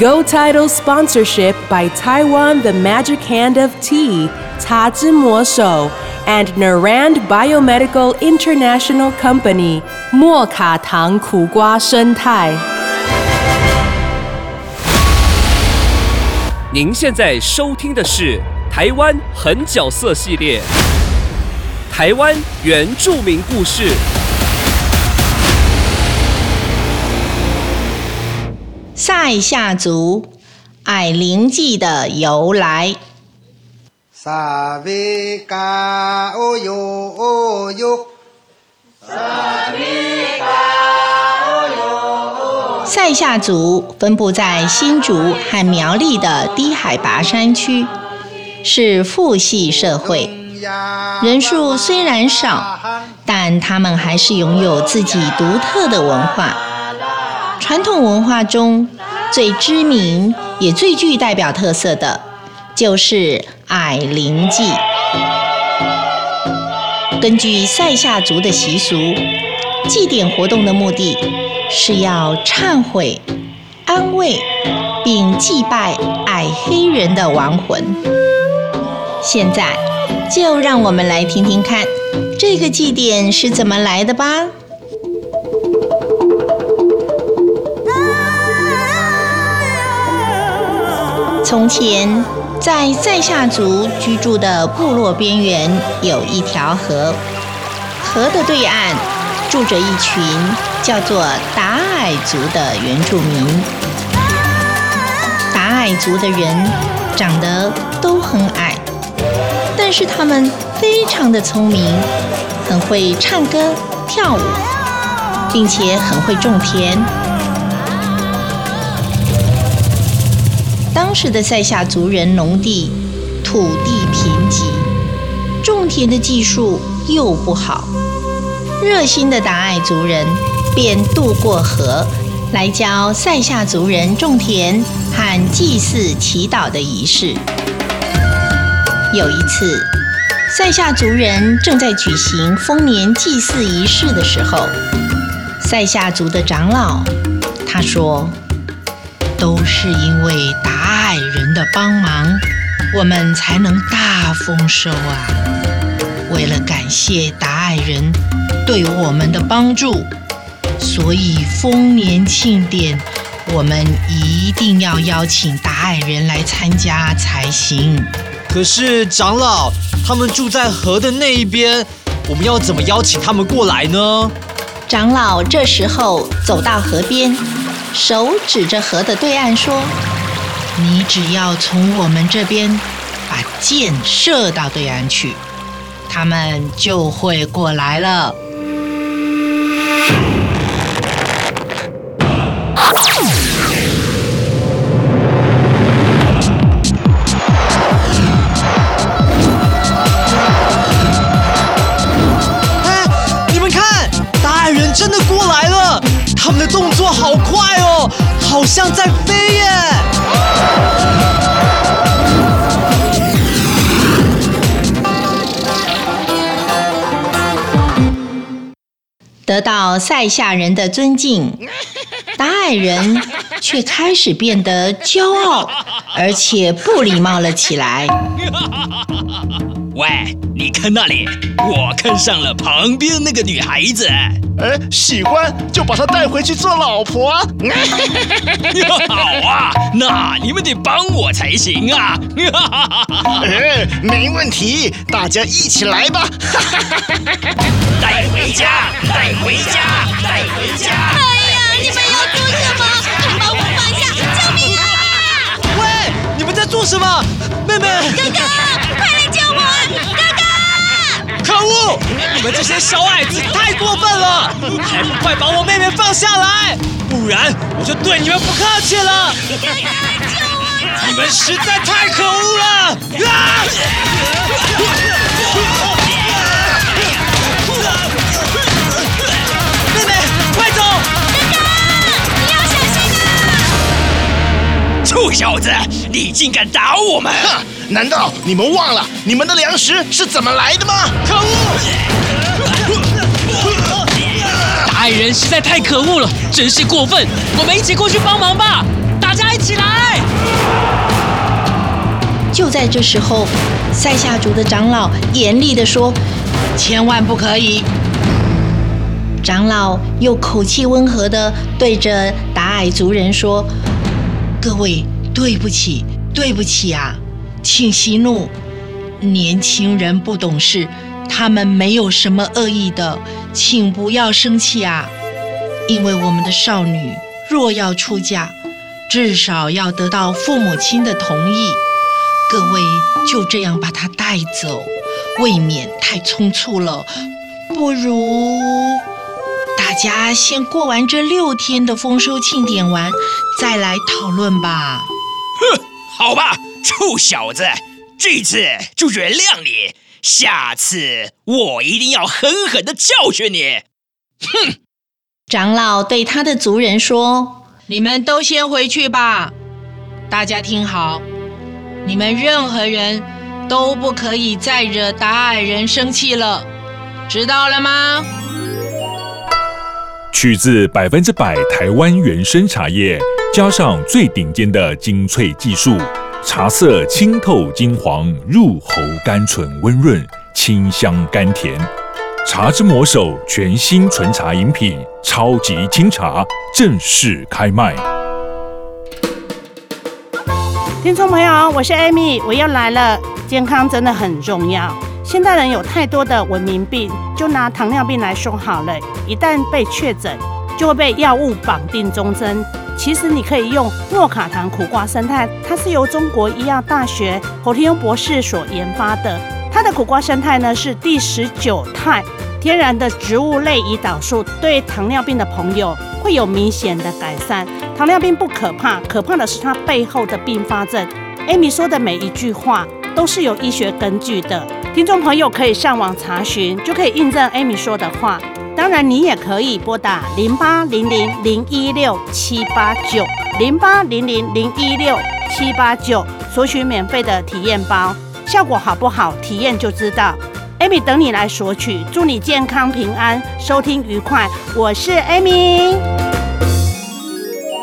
Go Title sponsorship by Taiwan The Magic Hand of Tea, Ta Zhi Mo Shou, and Narand Biomedical International Company, 莫卡糖苦瓜生态。您现在收听的是台湾狠角色系列，台湾原住民故事。 塞夏族矮灵祭的由来。萨维嘎哦哟哦哟，塞夏族分布在新竹和苗栗的低海拔山区，是父系社会，人数虽然少，但他们还是拥有自己独特的文化。传统文化中最知名也最具代表特色的，就是矮灵祭。根据塞夏族的习俗，祭典活动的目的是要忏悔、安慰，并祭拜矮黑人的亡魂。现在，就让我们来听听看这个祭典是怎么来的吧。从前，在塞夏族居住的部落边缘有一条河，河的对岸住着一群叫做达矮族的原住民。达矮族的人长得都很矮，但是他们非常的聪明，很会唱歌跳舞，并且很会种田。当时的塞夏族人农地土地贫瘠，种田的技术又不好，热心的达爱族人便渡过河来教塞夏族人种田和祭祀祈祷的仪式。有一次，塞夏族人正在举行丰年祭祀仪式的时候，塞夏族的长老他说。都是因为达矮人的帮忙，我们才能大丰收啊！为了感谢达矮人对我们的帮助，所以丰年庆典我们一定要邀请达矮人来参加才行。可是长老，他们住在河的那一边，我们要怎么邀请他们过来呢？长老这时候走到河边。手指着河的对岸说：“你只要从我们这边把箭射到对岸去，他们就会过来了。”哎，你们看，大矮人真的过来了！他们的动作好快哦，好像在得到塞夏人的尊敬，达矮人却开始变得骄傲，而且不礼貌了起来。喂，你看那里，我看上了旁边那个女孩子。哎，喜欢就把她带回去做老婆啊！好啊，那你们得帮我才行啊！哎，没问题，大家一起来吧！带回家，带回家，带回家！哎呀，你们要做什么？把我放下！救命啊！喂，你们在做什么？妹妹，哥哥，快我！哥哥！可恶！你们这些小矮子太过分了，还不快把我妹妹放下来，不然我就对你们不客气了！哥哥，救我！你们实在太可恶了！臭小子，你竟敢打我们！哼，难道你们忘了你们的粮食是怎么来的吗？可恶！大矮人实在太可恶了，真是过分！我们一起过去帮忙吧，大家一起来！就在这时候，塞夏族的长老严厉地说：“千万不可以！”长老又口气温和地对着达矮族人说：“各位，对不起，对不起啊，请息怒。年轻人不懂事，他们没有什么恶意的，请不要生气啊。因为我们的少女若要出嫁，至少要得到父母亲的同意。”各位就这样把她带走，未免太匆促了。不如大家先过完这六天的丰收庆典完，再来讨论吧。哼，好吧，臭小子，这次就原谅你，下次我一定要狠狠的教训你。哼！长老对他的族人说：“你们都先回去吧，大家听好。”你们任何人都不可以再惹达矮人生气了，知道了吗？取自百分之百台湾原生茶叶，加上最顶尖的精粹技术，茶色清透金黄，入喉甘醇温润，清香甘甜。茶之魔手全新纯茶饮品，超级清茶正式开卖。听众朋友，我是 Amy，我又来了。健康真的很重要。现代人有太多的文明病，就拿糖尿病来说好了，一旦被确诊，就会被药物绑定终身。其实你可以用诺卡糖苦瓜生态，它是由中国医药大学侯天庸博士所研发的。它的苦瓜生态呢是第十九肽天然的植物类胰岛素，对糖尿病的朋友会有明显的改善。糖尿病不可怕，可怕的是它背后的并发症。Amy 说的每一句话都是有医学根据的，听众朋友可以上网查询，就可以印证 Amy 说的话。当然，你也可以拨打零八零零零一六七八九零八零零零一六七八九索取免费的体验包，效果好不好，体验就知道。Amy 等你来索取，祝你健康平安，收听愉快。我是 Amy。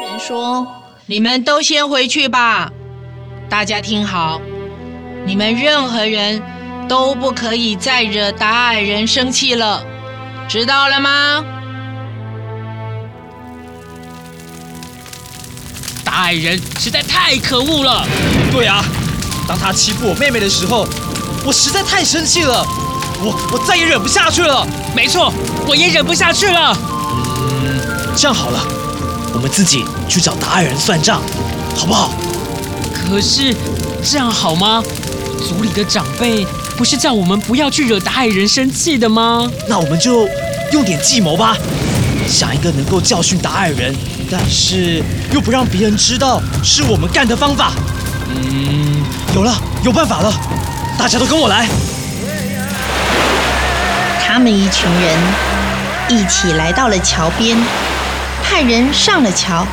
人说：“你们都先回去吧，大家听好，你们任何人都不可以再惹达矮人生气了，知道了吗？”大矮人实在太可恶了。对啊，当他欺负我妹妹的时候，我实在太生气了。我我再也忍不下去了。没错，我也忍不下去了。嗯，这样好了，我们自己去找大矮人算账，好不好？可是这样好吗？族里的长辈不是叫我们不要去惹达矮人生气的吗？那我们就用点计谋吧，想一个能够教训达矮人，但是又不让别人知道是我们干的方法。嗯，有了，有办法了，大家都跟我来。他们一群人一起来到了桥边，派人上了桥，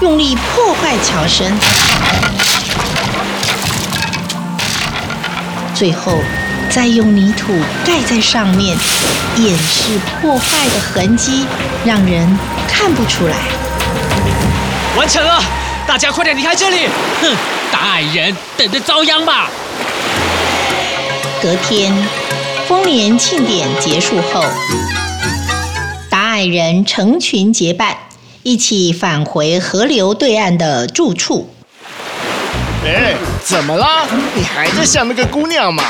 用力破坏桥身，最后再用泥土盖在上面，掩饰破坏的痕迹，让人看不出来。完成了，大家快点离开这里！哼，大矮人，等着遭殃吧！隔天。丰年庆典结束后，达矮人成群结伴，一起返回河流对岸的住处。哎，怎么了？你还在想那个姑娘吗？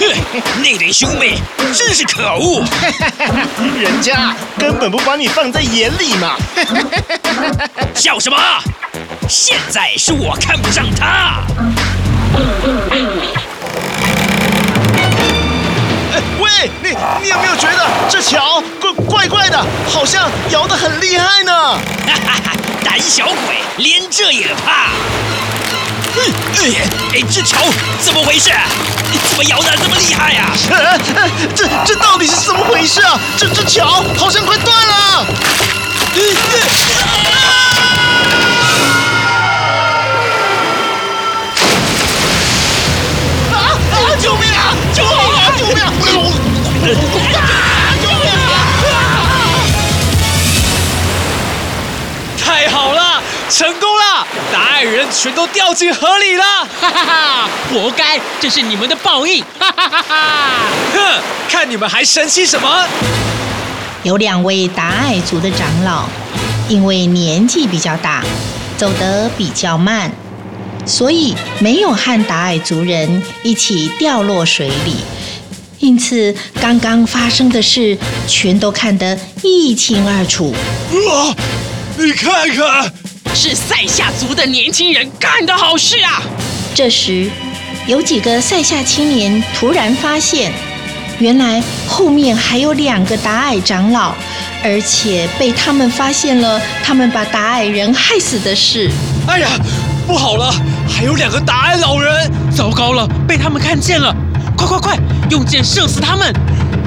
那对兄妹真是可恶，人家根本不把你放在眼里嘛！笑什么？现在是我看不上他。喂，你你有没有觉得这桥怪怪怪的，好像摇得很厉害呢？哈哈哈，胆小鬼，连这也怕？哎哎，这桥怎么回事？怎么摇的这么厉害呀？这这全都掉进河里了！哈哈哈！活该，这是你们的报应！哈哈哈哈！哼，看你们还生气什么？有两位达爱族的长老，因为年纪比较大，走得比较慢，所以没有和达爱族人一起掉落水里。因此，刚刚发生的事全都看得一清二楚。啊！你看看，是塞夏族的年轻人干的好事啊！这时，有几个塞夏青年突然发现，原来后面还有两个达矮长老，而且被他们发现了他们把达矮人害死的事。哎呀，不好了，还有两个达矮老人！糟糕了，被他们看见了！快快快，用箭射死他们！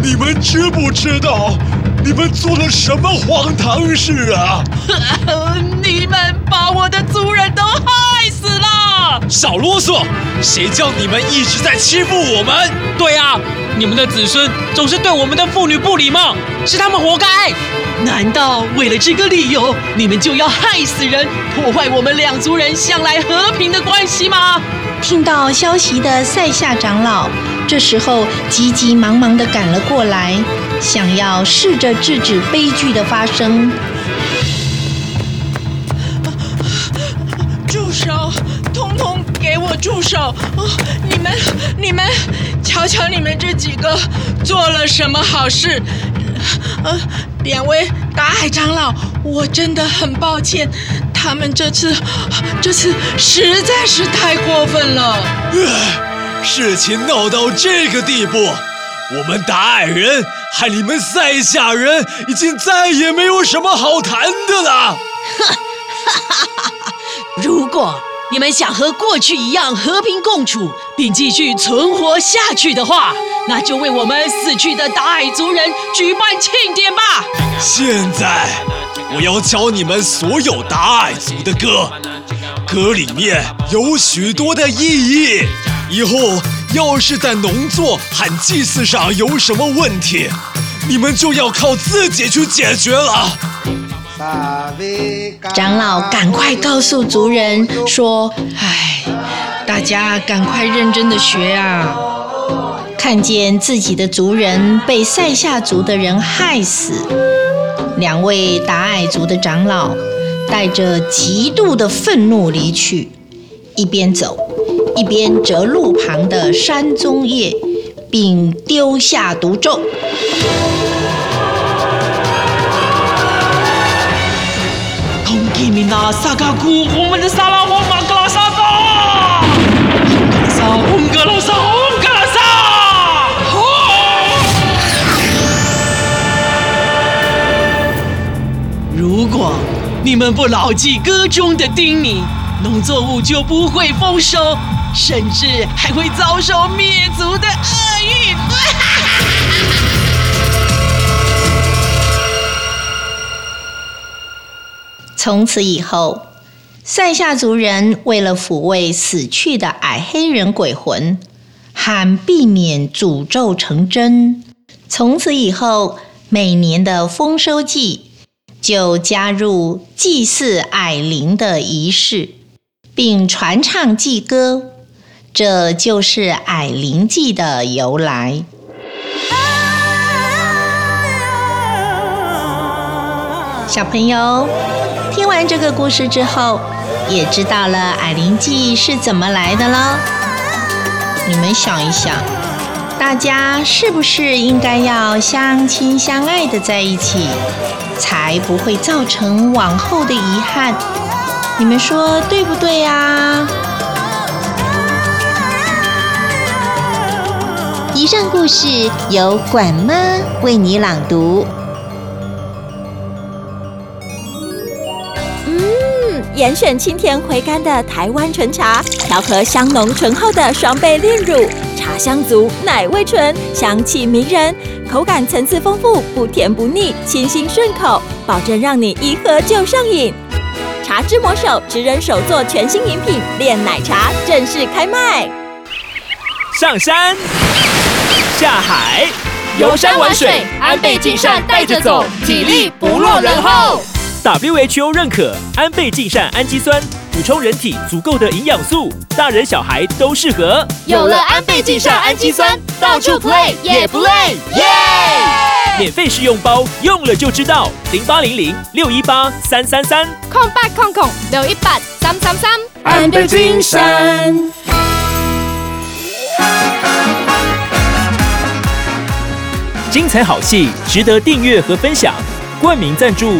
你们知不知道，你们做了什么荒唐事啊？你们把我的族人都害死了！少啰嗦！谁叫你们一直在欺负我们？对啊，你们的子孙总是对我们的妇女不礼貌，是他们活该！难道为了这个理由，你们就要害死人，破坏我们两族人向来和平的关系吗？听到消息的塞夏长老，这时候急急忙忙地赶了过来，想要试着制止悲剧的发生。手！通通给我住手！哦，你们、你们，瞧瞧你们这几个做了什么好事？呃，两位达海长老，我真的很抱歉，他们这次、这次实在是太过分了。事情闹到这个地步，我们达矮人和你们塞夏人已经再也没有什么好谈的了。如果你们想和过去一样和平共处，并继续存活下去的话，那就为我们死去的达矮族人举办庆典吧。现在，我要教你们所有达矮族的歌，歌里面有许多的意义。以后要是在农作和祭祀上有什么问题，你们就要靠自己去解决了。长老赶快告诉族人说：“唉，大家赶快认真的学啊！看见自己的族人被塞夏族的人害死，两位达矮族的长老带着极度的愤怒离去，一边走一边折路旁的山棕叶，并丢下毒咒。”伊米娜萨卡库，我们的萨拉皇马格拉萨达，红格拉萨，红格拉萨，如果你们不牢记歌中的叮咛，农作物就不会丰收，甚至还会遭受灭族的厄运。从此以后，塞夏族人为了抚慰死去的矮黑人鬼魂，喊避免诅咒成真，从此以后每年的丰收季就加入祭祀矮灵的仪式，并传唱祭歌，这就是矮灵祭的由来。小朋友。听完这个故事之后，也知道了矮灵记是怎么来的了。你们想一想，大家是不是应该要相亲相爱的在一起，才不会造成往后的遗憾？你们说对不对呀？以上故事由管妈为你朗读。严选清甜回甘的台湾纯茶，调和香浓醇厚的双倍炼乳，茶香足，奶味纯，香气迷人，口感层次丰富，不甜不腻，清新顺口，保证让你一喝就上瘾。茶之魔手职人手做全新饮品炼奶茶正式开卖。上山下海，游山玩水，安倍晋善带着走，体力不落人后。WHO 认可安倍晋善氨基酸，补充人体足够的营养素，大人小孩都适合。有了安倍晋善氨基酸，到处 play 也不累，耶！免费试用包，用了就知道。零八零零六一八三三三，空八空空六一八三三三，安倍晋善。精彩好戏值得订阅和分享，冠名赞助、